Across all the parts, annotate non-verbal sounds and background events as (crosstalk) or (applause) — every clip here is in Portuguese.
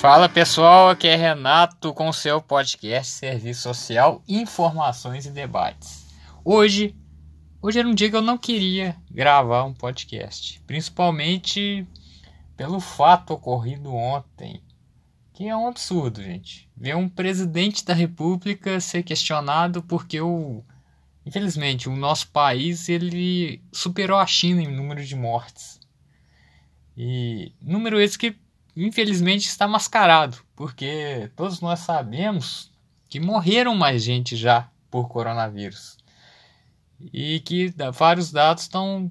Fala pessoal, aqui é Renato com seu podcast Serviço Social, Informações e Debates. Hoje, hoje era um dia que eu não queria gravar um podcast, principalmente pelo fato ocorrido ontem, que é um absurdo, gente. Ver um presidente da República ser questionado porque o infelizmente o nosso país ele superou a China em número de mortes. E número esse que infelizmente está mascarado, porque todos nós sabemos que morreram mais gente já por coronavírus. E que vários dados estão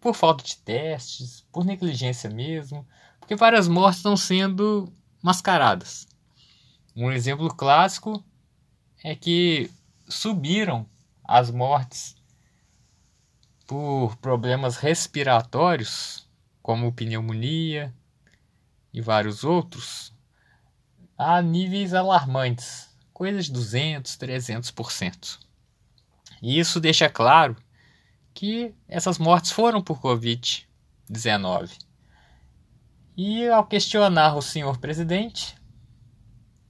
por falta de testes, por negligência mesmo, porque várias mortes estão sendo mascaradas. Um exemplo clássico é que subiram as mortes por problemas respiratórios, como pneumonia, e vários outros a níveis alarmantes, coisas de 200, 300%. E isso deixa claro que essas mortes foram por Covid-19. E ao questionar o senhor presidente,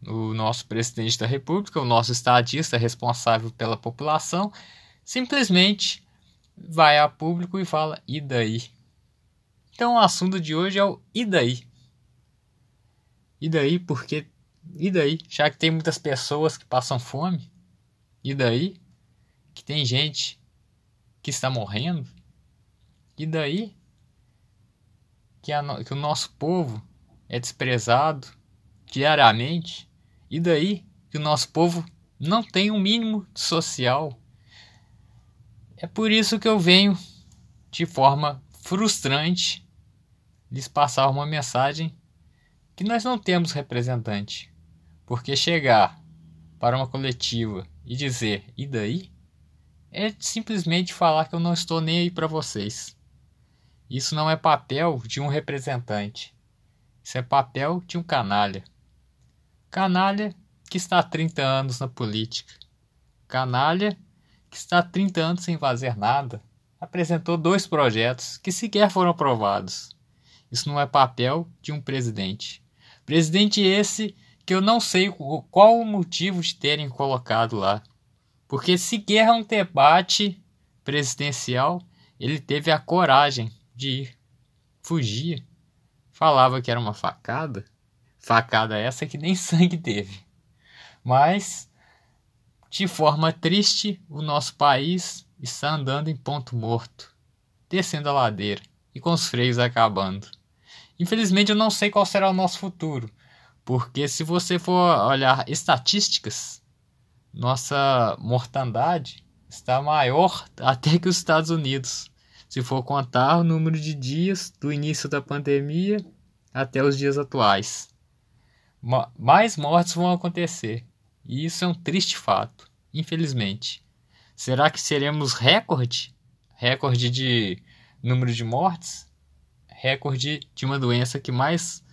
o nosso presidente da República, o nosso estadista responsável pela população, simplesmente vai a público e fala: e daí? Então o assunto de hoje é o e daí? E daí, porque. E daí? Já que tem muitas pessoas que passam fome? E daí? Que tem gente que está morrendo? E daí? Que, a, que o nosso povo é desprezado diariamente? E daí? Que o nosso povo não tem um mínimo social? É por isso que eu venho de forma frustrante lhes passar uma mensagem que nós não temos representante. Porque chegar para uma coletiva e dizer e daí é simplesmente falar que eu não estou nem aí para vocês. Isso não é papel de um representante. Isso é papel de um canalha. Canalha que está há 30 anos na política. Canalha que está há 30 anos sem fazer nada. Apresentou dois projetos que sequer foram aprovados. Isso não é papel de um presidente. Presidente esse que eu não sei qual o motivo de terem colocado lá. Porque se guerra um debate presidencial, ele teve a coragem de ir. Fugia. Falava que era uma facada. Facada essa que nem (laughs) sangue teve. Mas, de forma triste, o nosso país está andando em ponto morto, descendo a ladeira e com os freios acabando. Infelizmente eu não sei qual será o nosso futuro, porque se você for olhar estatísticas, nossa mortandade está maior até que os Estados Unidos. Se for contar o número de dias do início da pandemia até os dias atuais. Mais mortes vão acontecer. E isso é um triste fato, infelizmente. Será que seremos recorde? Recorde de número de mortes? Recorde de uma doença que mais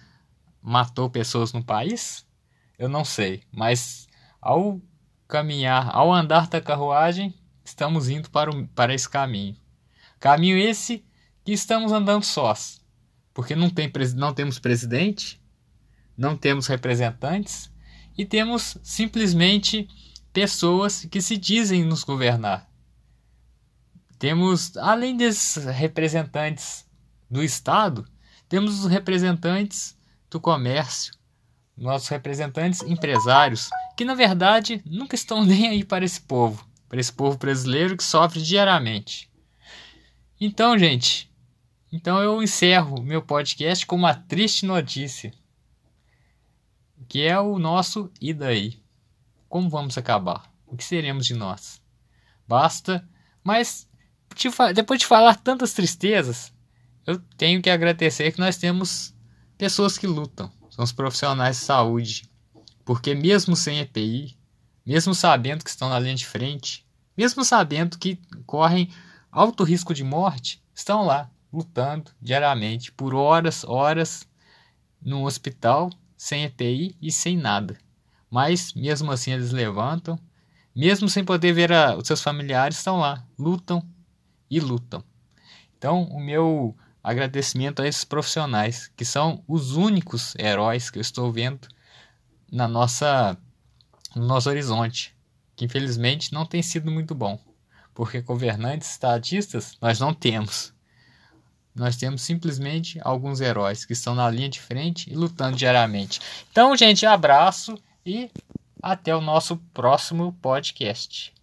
matou pessoas no país? Eu não sei, mas ao caminhar, ao andar da carruagem, estamos indo para, o, para esse caminho. Caminho esse que estamos andando sós, porque não, tem, não temos presidente, não temos representantes e temos simplesmente pessoas que se dizem nos governar. Temos, além desses representantes do Estado, temos os representantes do comércio, nossos representantes empresários, que na verdade nunca estão (laughs) nem aí para esse povo, para esse povo brasileiro que sofre diariamente. Então, gente, então eu encerro meu podcast com uma triste notícia, que é o nosso e daí? Como vamos acabar? O que seremos de nós? Basta, mas depois de falar tantas tristezas, eu tenho que agradecer que nós temos pessoas que lutam, são os profissionais de saúde, porque mesmo sem EPI, mesmo sabendo que estão na linha de frente, mesmo sabendo que correm alto risco de morte, estão lá lutando diariamente por horas, horas no hospital sem EPI e sem nada. Mas mesmo assim eles levantam, mesmo sem poder ver a, os seus familiares, estão lá, lutam e lutam. Então, o meu agradecimento a esses profissionais, que são os únicos heróis que eu estou vendo na nossa, no nosso horizonte, que infelizmente não tem sido muito bom, porque governantes estadistas nós não temos. Nós temos simplesmente alguns heróis que estão na linha de frente e lutando diariamente. Então, gente, abraço e até o nosso próximo podcast.